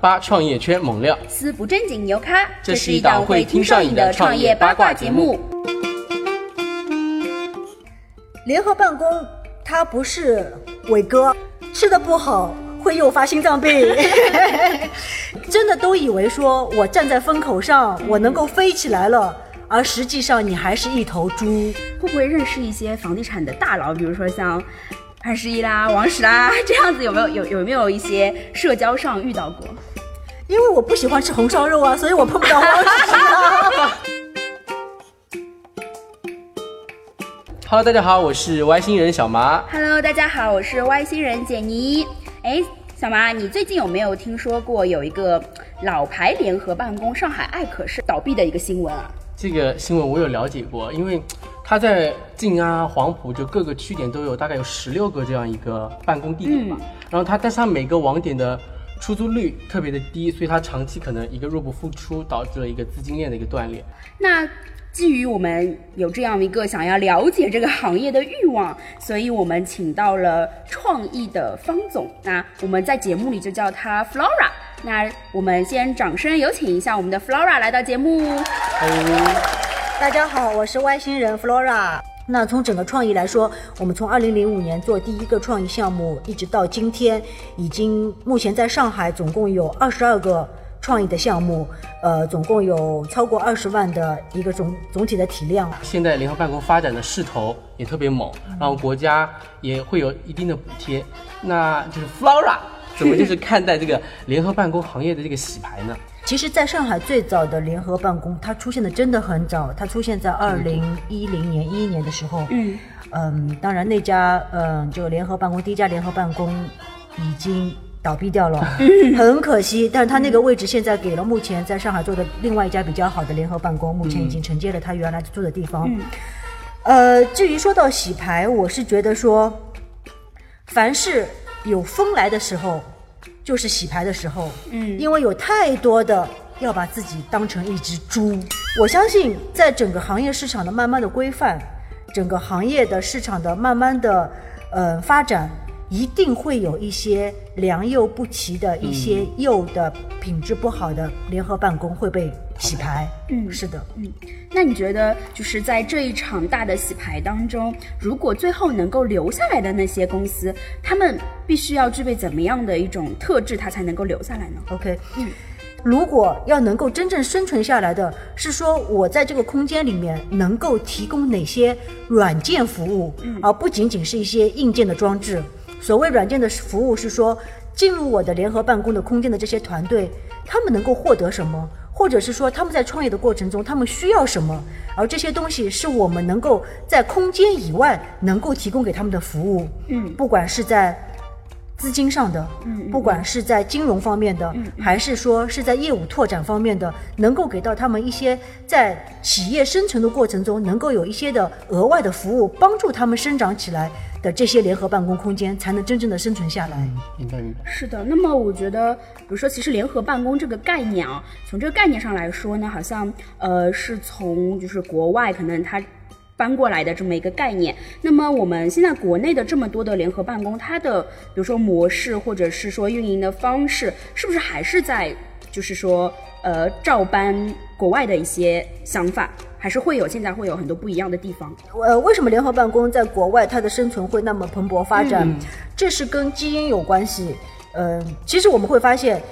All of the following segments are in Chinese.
八创业圈猛料，思不正经牛咖，这是一档会听上瘾的创业八卦节目。联合办公，它不是伟哥吃的不好会诱发心脏病，真的都以为说我站在风口上，我能够飞起来了，而实际上你还是一头猪。会不会认识一些房地产的大佬，比如说像潘石屹啦、王石啦这样子？有没有有有没有一些社交上遇到过？因为我不喜欢吃红烧肉啊，所以我碰不到王石啊。Hello，大家好，我是外星人小麻。Hello，大家好，我是外星人简妮。哎，小麻，你最近有没有听说过有一个老牌联合办公上海爱可视倒闭的一个新闻啊？这个新闻我有了解过，因为它在静安、黄埔就各个区点都有大概有十六个这样一个办公地点嘛。然后它，但是它每个网点的出租率特别的低，所以它长期可能一个入不敷出，导致了一个资金链的一个断裂。那基于我们有这样一个想要了解这个行业的欲望，所以我们请到了创意的方总。那我们在节目里就叫他 Flora。那我们先掌声有请一下我们的 Flora 来到节目。大家好，我是外星人 Flora。那从整个创意来说，我们从二零零五年做第一个创意项目，一直到今天，已经目前在上海总共有二十二个创意的项目，呃，总共有超过二十万的一个总总体的体量。现在联合办公发展的势头也特别猛，然后国家也会有一定的补贴。那就是 Flora 怎么就是看待这个联合办公行业的这个洗牌呢？其实，在上海最早的联合办公，它出现的真的很早，它出现在二零一零年、一一年的时候。嗯嗯，当然那家嗯这个联合办公第一家联合办公已经倒闭掉了，很可惜。但是它那个位置现在给了目前在上海做的另外一家比较好的联合办公，目前已经承接了它原来住的地方。呃，至于说到洗牌，我是觉得说，凡是有风来的时候，就是洗牌的时候。嗯因为有太多的要把自己当成一只猪。我相信，在整个行业市场的慢慢的规范，整个行业的市场的慢慢的呃发展，一定会有一些良莠不齐的一些幼的品质不好的联合办公会被洗牌。嗯是的。嗯那你觉得，就是在这一场大的洗牌当中，如果最后能够留下来的那些公司，他们必须要具备怎么样的一种特质，它才能够留下来呢？OK，嗯如果要能够真正生存下来的，是说我在这个空间里面能够提供哪些软件服务，而不仅仅是一些硬件的装置。所谓软件的服务，是说进入我的联合办公的空间的这些团队，他们能够获得什么，或者是说他们在创业的过程中他们需要什么，而这些东西是我们能够在空间以外能够提供给他们的服务。嗯不管是在资金上的，嗯不管是在金融方面的，还是说是在业务拓展方面的，能够给到他们一些在企业生存的过程中能够有一些的额外的服务，帮助他们生长起来的这些联合办公空间，才能真正的生存下来。明白明白。是的，那么我觉得，比如说，其实联合办公这个概念啊，从这个概念上来说呢，好像呃是从就是国外可能它搬过来的这么一个概念。那么我们现在国内的这么多的联合办公，它的比如说模式或者是说运营的方式，是不是还是在就是说呃照搬国外的一些想法？还是会有现在会有很多不一样的地方。呃，为什么联合办公在国外它的生存会那么蓬勃发展？嗯这是跟基因有关系。呃，其实我们会发现，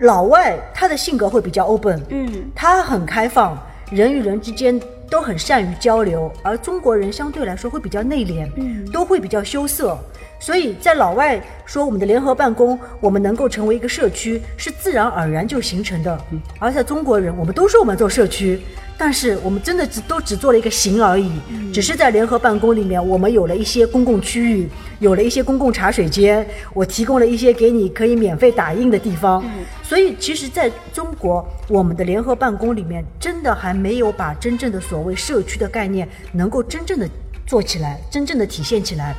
老外他的性格会比较 open，嗯他很开放，人与人之间都很善于交流，而中国人相对来说会比较内敛，嗯都会比较羞涩。所以在老外说我们的联合办公，我们能够成为一个社区，是自然而然就形成的。而在中国人，我们都说我们做社区，但是我们真的只都只做了一个形而已，只是在联合办公里面，我们有了一些公共区域，有了一些公共茶水间，我提供了一些给你可以免费打印的地方。所以，其实在中国，我们的联合办公里面，真的还没有把真正的所谓社区的概念能够真正的做起来，真正的体现起来。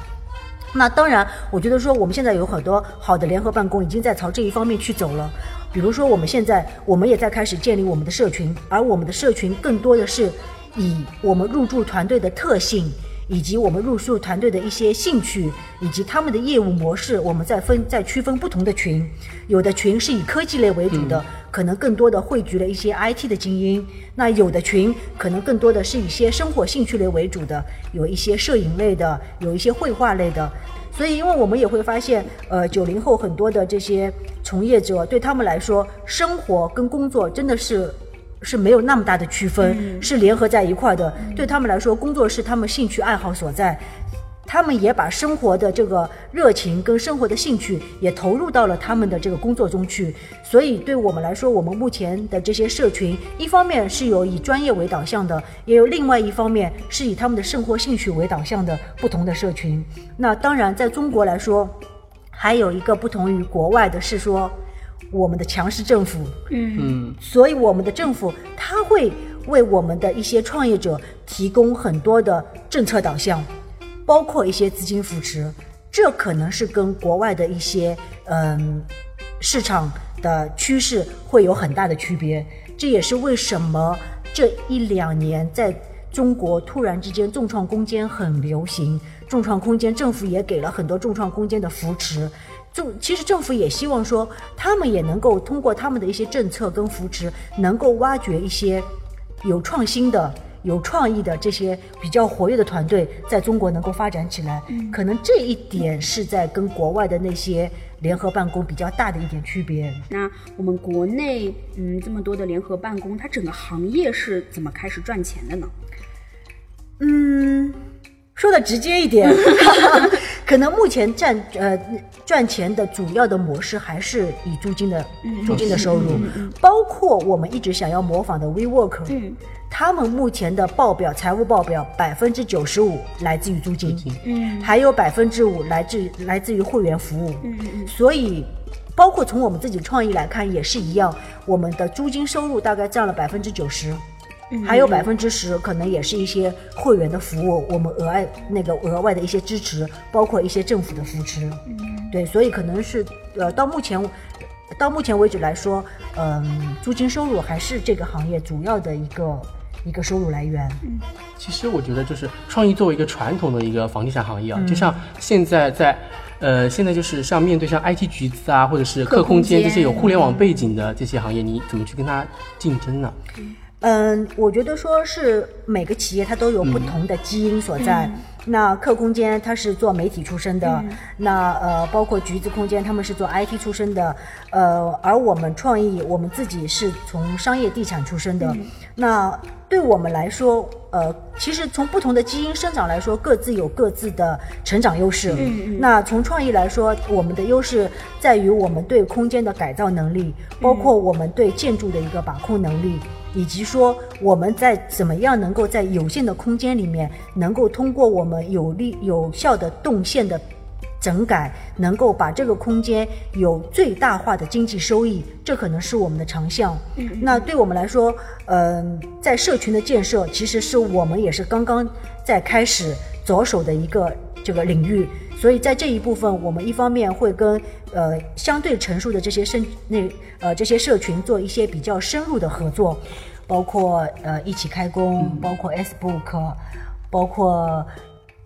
那当然，我觉得说我们现在有很多好的联合办公已经在朝这一方面去走了。比如说，我们现在我们也在开始建立我们的社群，而我们的社群更多的是以我们入驻团队的特性，以及我们入驻团队的一些兴趣，以及他们的业务模式，我们再分再区分不同的群。有的群是以科技类为主的，可能更多的汇聚了一些 IT 的精英；那有的群可能更多的是一些生活兴趣类为主的，有一些摄影类的，有一些绘画类的。所以，因为我们也会发现，呃，九零后很多的这些从业者，对他们来说，生活跟工作真的是是没有那么大的区分，是联合在一块儿的。对他们来说，工作是他们兴趣爱好所在。他们也把生活的这个热情跟生活的兴趣也投入到了他们的这个工作中去，所以对我们来说，我们目前的这些社群，一方面是有以专业为导向的，也有另外一方面是以他们的生活兴趣为导向的不同的社群。那当然，在中国来说，还有一个不同于国外的是说，我们的强势政府，嗯，所以我们的政府它会为我们的一些创业者提供很多的政策导向。包括一些资金扶持，这可能是跟国外的一些嗯市场的趋势会有很大的区别。这也是为什么这一两年在中国突然之间众创空间很流行，众创空间政府也给了很多众创空间的扶持。政其实政府也希望说，他们也能够通过他们的一些政策跟扶持，能够挖掘一些有创新的。有创意的这些比较活跃的团队，在中国能够发展起来，可能这一点是在跟国外的那些联合办公比较大的一点区别。那我们国内，嗯，这么多的联合办公，它整个行业是怎么开始赚钱的呢？嗯，说的直接一点，可能目前赚呃赚钱的主要的模式还是以租金的租金的收入，包括我们一直想要模仿的 WeWork。嗯。他们目前的报表，财务报表百分之九十五来自于租金，嗯，还有百分之五来自来自于会员服务，嗯嗯，所以包括从我们自己创意来看也是一样，我们的租金收入大概占了百分之九十，还有百分之十可能也是一些会员的服务，我们额外那个额外的一些支持，包括一些政府的扶持，嗯，对，所以可能是呃到目前。到目前为止来说，嗯，租金收入还是这个行业主要的一个。一个收入来源。嗯，其实我觉得就是创意作为一个传统的一个房地产行业啊，就像现在在，呃，现在就是像面对像 IT 橘子啊，或者是客空间这些有互联网背景的这些行业，你怎么去跟它竞争呢？嗯，我觉得说是每个企业它都有不同的基因所在。那客空间它是做媒体出身的，那呃包括橘子空间他们是做 IT 出身的，呃而我们创意我们自己是从商业地产出身的。那对我们来说，呃其实从不同的基因生长来说，各自有各自的成长优势。那从创意来说，我们的优势在于我们对空间的改造能力，包括我们对建筑的一个把控能力。以及说我们在怎么样能够在有限的空间里面，能够通过我们有力有效的动线的整改，能够把这个空间有最大化的经济收益，这可能是我们的长项。那对我们来说，嗯，在社群的建设，其实是我们也是刚刚在开始着手的一个这个领域。所以在这一部分，我们一方面会跟呃相对成熟的这些社那呃这些社群做一些比较深入的合作，包括呃一起开工，包括 S Book，包括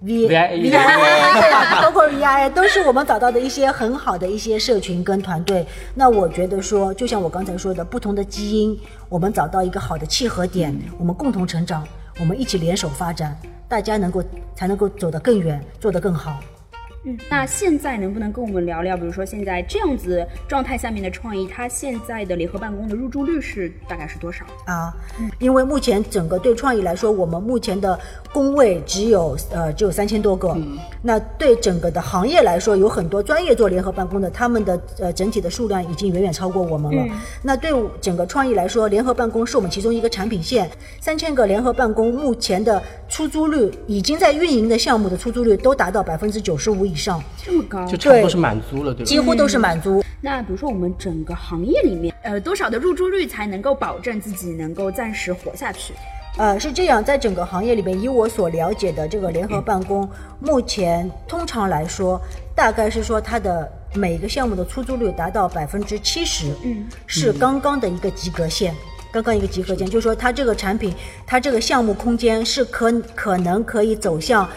V V I 包括 V I A，都是我们找到的一些很好的一些社群跟团队。那我觉得说，就像我刚才说的，不同的基因，我们找到一个好的契合点，我们共同成长，我们一起联手发展，大家能够才能够走得更远，做得更好。嗯，那现在能不能跟我们聊聊，比如说现在这样子状态下面的创意，它现在的联合办公的入住率是大概是多少啊？因为目前整个对创意来说，我们目前的工位只有呃只有三千多个。那对整个的行业来说，有很多专业做联合办公的，他们的呃整体的数量已经远远超过我们了。那对整个创意来说，联合办公是我们其中一个产品线。三千个联合办公目前的出租率，已经在运营的项目的出租率都达到百分之九十五以上，这么高，就差不多是满租了，对吧？几乎都是满租。那比如说我们整个行业里面，呃，多少的入住率才能够保证自己能够暂时活下去？呃，是这样，在整个行业里面，以我所了解的这个联合办公，目前通常来说，大概是说它的每个项目的出租率达到百分之七十，嗯，是刚刚的一个及格线，刚刚一个集合间，就是说它这个产品，它这个项目空间是可可能可以走向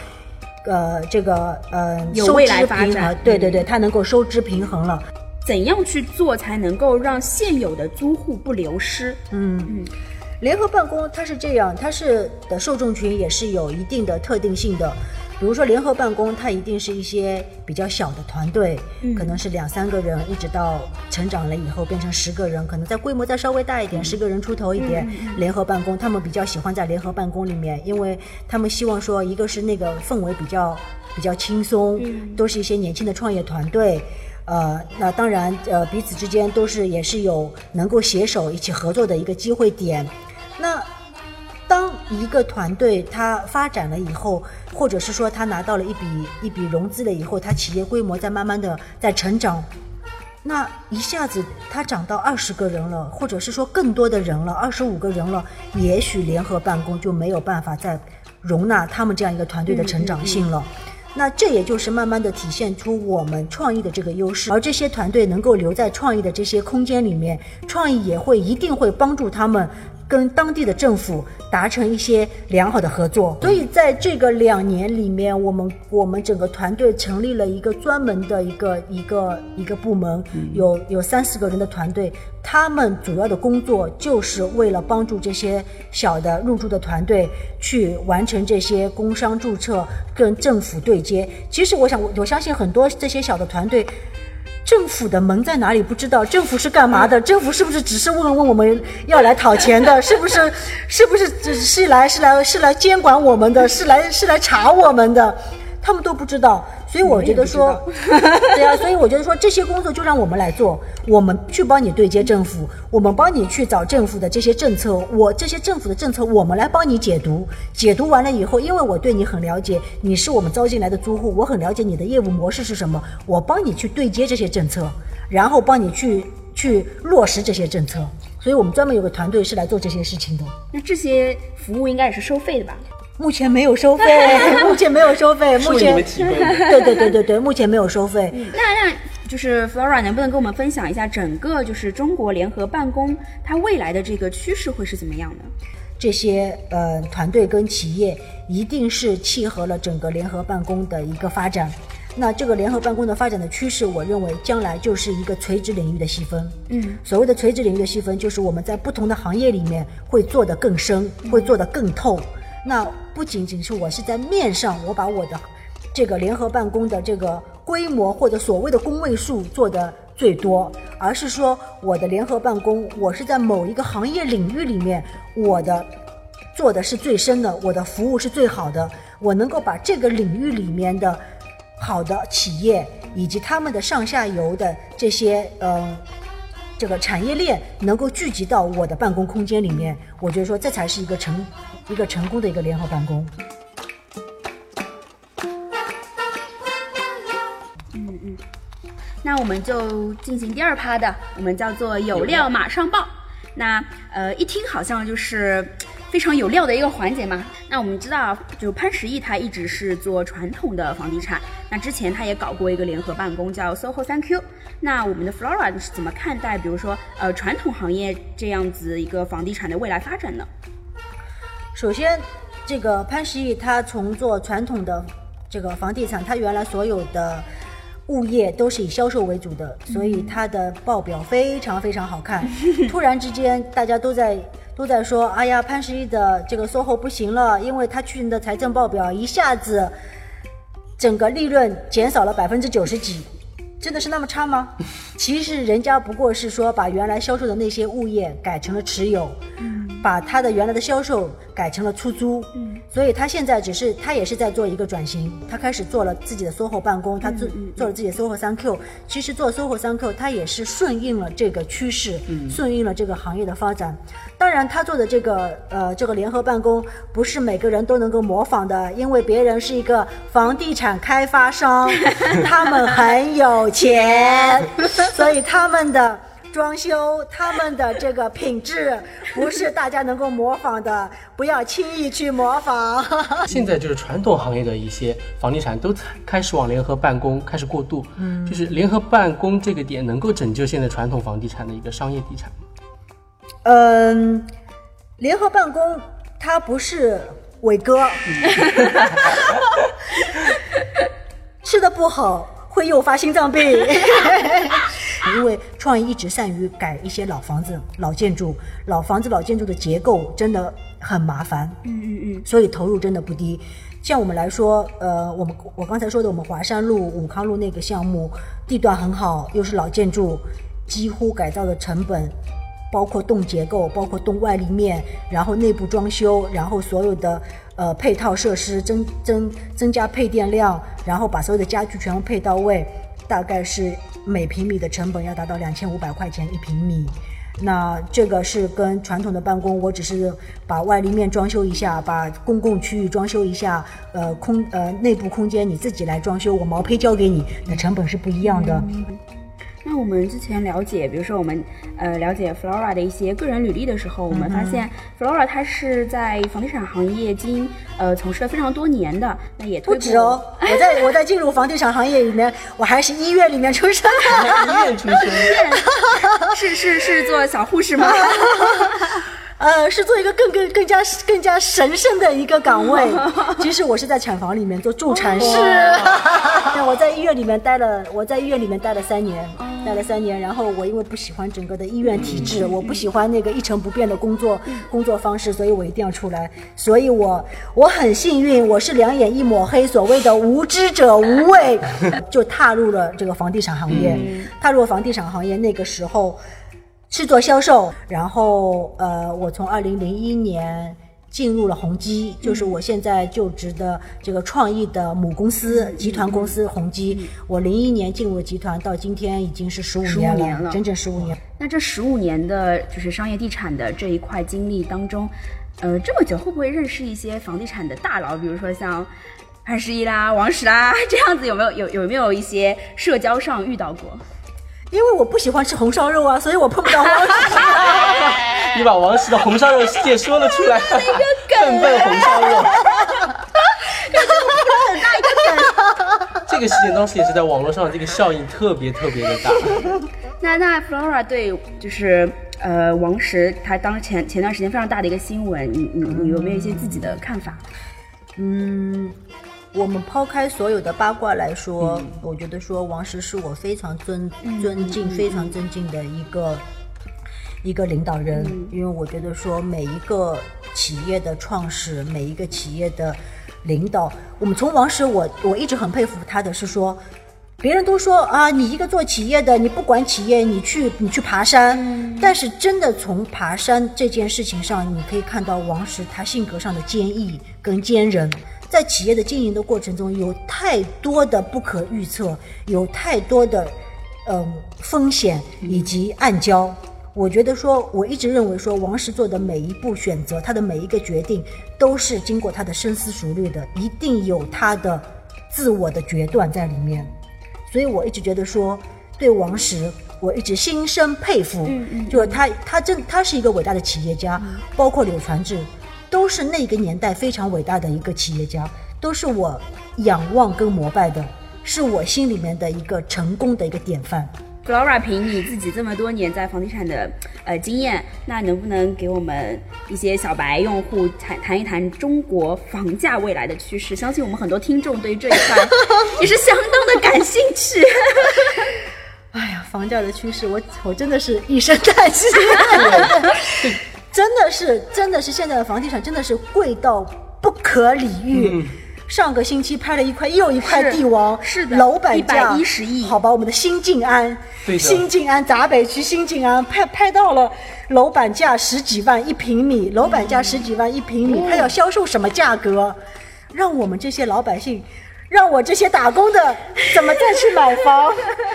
呃这个呃收有未来发展衡，对对对，它能够收支平衡了。怎样去做才能够让现有的租户不流失？嗯嗯，联合办公它是这样，它是的受众群也是有一定的特定性的。比如说联合办公，它一定是一些比较小的团队，可能是两三个人，一直到成长了以后变成十个人，可能在规模再稍微大一点，十个人出头一点。联合办公，他们比较喜欢在联合办公里面，因为他们希望说，一个是那个氛围比较比较轻松，都是一些年轻的创业团队。呃，那当然，呃，彼此之间都是也是有能够携手一起合作的一个机会点。那当一个团队它发展了以后，或者是说它拿到了一笔一笔融资了以后，它企业规模在慢慢的在成长，那一下子它涨到二十个人了，或者是说更多的人了，二十五个人了，也许联合办公就没有办法再容纳他们这样一个团队的成长性了。那这也就是慢慢的体现出我们创意的这个优势，而这些团队能够留在创意的这些空间里面，创意也会一定会帮助他们跟当地的政府达成一些良好的合作。所以在这个两年里面，我们我们整个团队成立了一个专门的一个一个一个部门，有有三四个人的团队，他们主要的工作就是为了帮助这些小的入驻的团队去完成这些工商注册跟政府对接。其实我想，我我相信很多这些小的团队。政府的门在哪里不知道？政府是干嘛的？政府是不是只是问问我们要来讨钱的？是不是？是不是只是来是来是来监管我们的？是来是来查我们的？他们都不知道。所以我觉得说，对啊，所以我觉得说这些工作就让我们来做，我们去帮你对接政府，我们帮你去找政府的这些政策，我这些政府的政策我们来帮你解读，解读完了以后，因为我对你很了解，你是我们招进来的租户，我很了解你的业务模式是什么，我帮你去对接这些政策，然后帮你去去落实这些政策，所以我们专门有个团队是来做这些事情的。那这些服务应该也是收费的吧？目前没有收费，目前没有收费，目前。对对对对对，目前没有收费。那那就是 Flora 能不能跟我们分享一下整个就是中国联合办公它未来的这个趋势会是怎么样的？这些呃团队跟企业一定是契合了整个联合办公的一个发展。那这个联合办公的发展的趋势，我认为将来就是一个垂直领域的细分。嗯，所谓的垂直领域的细分，就是我们在不同的行业里面会做得更深，会做得更透。那不仅仅是我是在面上，我把我的这个联合办公的这个规模或者所谓的工位数做得最多，而是说我的联合办公，我是在某一个行业领域里面，我的做的是最深的，我的服务是最好的，我能够把这个领域里面的好的企业以及他们的上下游的这些呃这个产业链能够聚集到我的办公空间里面，我觉得说这才是一个成一个成功的一个联合办公。嗯嗯那我们就进行第二趴的，我们叫做有料马上报。那呃，一听好像就是非常有料的一个环节嘛。那我们知道，就潘石屹他一直是做传统的房地产，那之前他也搞过一个联合办公叫 SOHO 三 Q。那我们的 Flora 是怎么看待，比如说呃传统行业这样子一个房地产的未来发展呢？首先，这个潘石屹他从做传统的这个房地产，他原来所有的物业都是以销售为主的，所以他的报表非常非常好看。突然之间，大家都在都在说，哎呀，潘石屹的这个 SOHO 不行了，因为他去年的财政报表一下子整个利润减少了百分之九十几。真的是那么差吗？其实人家不过是说把原来销售的那些物业改成了持有，把他的原来的销售改成了出租，所以他现在只是他也是在做一个转型，他开始做了自己的 SOHO 办公，他做做了自己的 SOHO 三 Q。其实做 SOHO 三 Q，他也是顺应了这个趋势，顺应了这个行业的发展。当然，他做的这个呃这个联合办公不是每个人都能够模仿的，因为别人是一个房地产开发商，他们很有钱，所以他们的装修、他们的这个品质不是大家能够模仿的，不要轻易去模仿。现在就是传统行业的一些房地产都开始往联合办公开始过渡，嗯，就是联合办公这个点能够拯救现在传统房地产的一个商业地产。嗯，联合办公它不是伟哥，吃的不好会诱发心脏病。因为创意一直善于改一些老房子、老建筑，老房子、老建筑的结构真的很麻烦，嗯嗯嗯，所以投入真的不低。像我们来说，呃，我们我刚才说的，我们华山路、武康路那个项目，地段很好，又是老建筑，几乎改造的成本，包括动结构，包括动外立面，然后内部装修，然后所有的呃配套设施增增增加配电量，然后把所有的家具全部配到位，大概是每平米的成本要达到两千五百块钱一平米。那这个是跟传统的办公，我只是把外立面装修一下，把公共区域装修一下，呃空呃内部空间你自己来装修，我毛坯交给你，那成本是不一样的。我们之前了解，比如说我们呃了解 Flora 的一些个人履历的时候，我们发现 Flora 她是在房地产行业经呃从事了非常多年的，那也不止哦，我在我在进入房地产行业里面，我还是医院里面出生的，医院出身，是是是做小护士吗？呃，是做一个更更更加更加神圣的一个岗位。其实我是在产房里面做助产士。那我在医院里面待了，我在医院里面待了三年，待了三年。然后我因为不喜欢整个的医院体制，我不喜欢那个一成不变的工作工作方式，所以我一定要出来。所以我我很幸运，我是两眼一抹黑，所谓的无知者无畏，就踏入了这个房地产行业。踏入房地产行业那个时候。是做销售，然后呃，我从二零零一年进入了宏基，就是我现在就职的这个创意的母公司集团公司宏基。我零一年进入集团，到今天已经是十五年了，整整十五年。那这十五年的就是商业地产的这一块经历当中，呃，这么久会不会认识一些房地产的大佬，比如说像潘石屹啦、王石啦这样子，有没有有有没有一些社交上遇到过？因为我不喜欢吃红烧肉啊，所以我碰不到王石。你把王石的红烧肉事件说了出来，笨笨红烧肉。很大一个梗。这个事件当时也是在网络上，这个效应特别特别的大。那那 Flora 对就是呃王石，他当前前段时间非常大的一个新闻，你你你有没有一些自己的看法？嗯。我们抛开所有的八卦来说，我觉得说王石是我非常尊尊敬、非常尊敬的一个一个领导人，因为我觉得说每一个企业的创始，每一个企业的领导，我们从王石，我我一直很佩服他的是说，别人都说啊，你一个做企业的，你不管企业，你去你去爬山，但是真的从爬山这件事情上，你可以看到王石他性格上的坚毅跟坚韧。在企业的经营的过程中，有太多的不可预测，有太多的，嗯，风险以及暗礁。我觉得说，我一直认为说，王石做的每一步选择，他的每一个决定，都是经过他的深思熟虑的，一定有他的自我的决断在里面。所以我一直觉得说，对王石，我一直心生佩服。嗯嗯，就是他，他真，他是一个伟大的企业家，包括柳传志。都是那个年代非常伟大的一个企业家，都是我仰望跟膜拜的，是我心里面的一个成功的一个典范。Flora，凭你自己这么多年在房地产的呃经验，那能不能给我们一些小白用户谈谈一谈中国房价未来的趋势？相信我们很多听众对于这一块 也是相当的感兴趣。哎呀，房价的趋势，我我真的是一声叹息。真的是，真的是，现在的房地产真的是贵到不可理喻。上个星期拍了一块又一块地王，是的，楼板价一十亿。好吧，我们的新静安，新静安闸北区新静安拍拍到了楼板价十几万一平米，楼板价十几万一平米，他要销售什么价格？让我们这些老百姓，让我这些打工的怎么再去买房？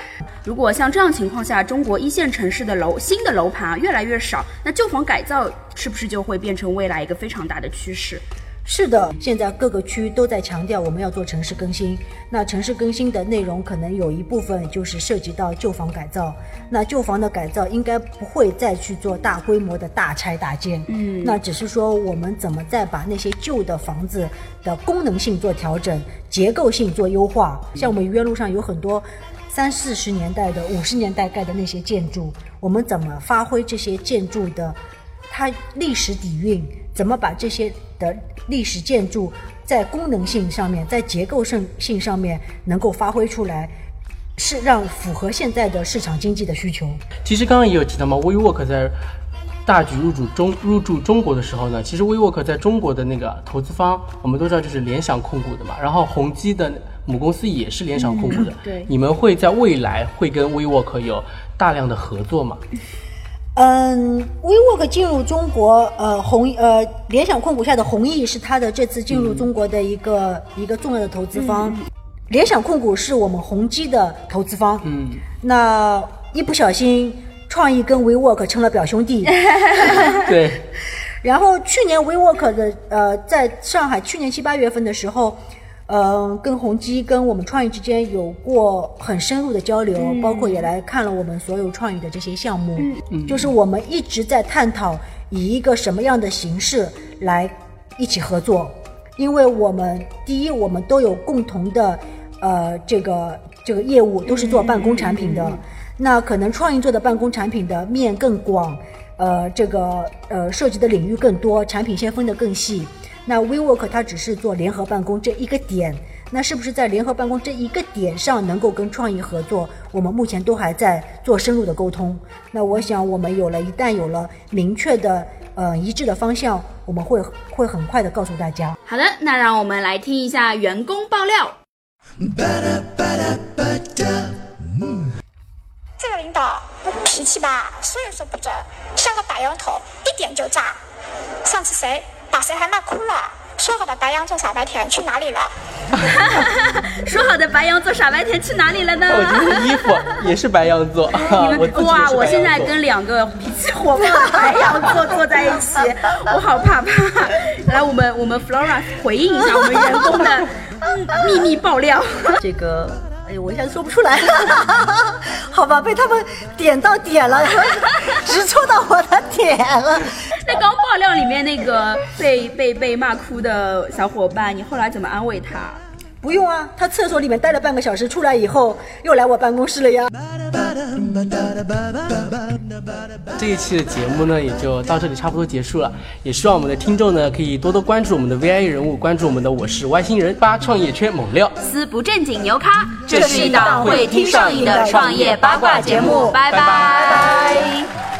如果像这样情况下，中国一线城市的楼新的楼盘啊越来越少，那旧房改造是不是就会变成未来一个非常大的趋势？是的，现在各个区都在强调我们要做城市更新。那城市更新的内容可能有一部分就是涉及到旧房改造。那旧房的改造应该不会再去做大规模的大拆大建，嗯，那只是说我们怎么再把那些旧的房子的功能性做调整，结构性做优化。像我们愚园路上有很多。三四十年代的、五十年代盖的那些建筑，我们怎么发挥这些建筑的它历史底蕴，怎么把这些的历史建筑在功能性上面，在结构性性上面能够发挥出来，是让符合现在的市场经济的需求。其实刚刚也有提到嘛，WeWork 在大举入驻中入驻中国的时候呢，其实 WeWork 在中国的那个投资方，我们都知道就是联想控股的嘛，然后宏基的母公司也是联想控股的。对你们会在未来会跟 WeWork 有大量的合作吗？嗯，WeWork 进入中国，呃，宏呃联想控股下的弘毅是它的这次进入中国的一个、一个重要的投资方。联想控股是我们宏基的投资方。嗯，那一不小心，创意跟 WeWork 成了表兄弟。对，然后去年 WeWork 的呃，在上海去年七八月份的时候，呃，跟宏基跟我们创意之间有过很深入的交流，包括也来看了我们所有创意的这些项目，就是我们一直在探讨以一个什么样的形式来一起合作，因为我们第一，我们都有共同的呃这个这个业务，都是做办公产品的，那可能创意做的办公产品的面更广。呃，这个呃涉及的领域更多，产品线分得更细。那 WeWork 它只是做联合办公这一个点，那是不是在联合办公这一个点上能够跟创意合作？我们目前都还在做深入的沟通。那我想，我们有了一旦有了明确的呃一致的方向，我们会会很快的告诉大家。好的，那让我们来听一下员工爆料。这个领导脾气吧，说也说不准，像个打油头，一点就炸。上次谁把谁还骂哭了？说好的白羊座傻白甜去哪里了？说好的白羊座傻白甜去哪里了呢？我今天衣服 也是白羊座，你 我们哇！我现在跟两个脾气火爆的白羊座坐在一起，我好怕怕。来，我们我们 Flora 回应一下我们员工的嗯秘密爆料。这个，哎呦，我一下说不出来，好吧，被他们点到点了，直戳到我的点了。那刚爆料里面那个被被被骂哭的小伙伴，你后来怎么安慰他？不用啊，他厕所里面待了半个小时，出来以后又来我办公室了呀。这一期的节目呢，也就到这里差不多结束了。也希望我们的听众呢，可以多多关注我们的 VI 人物，关注我们的我是外星人八创业圈猛料。撕不正经牛咖，这是一档会听上瘾的创业八卦节目拜拜拜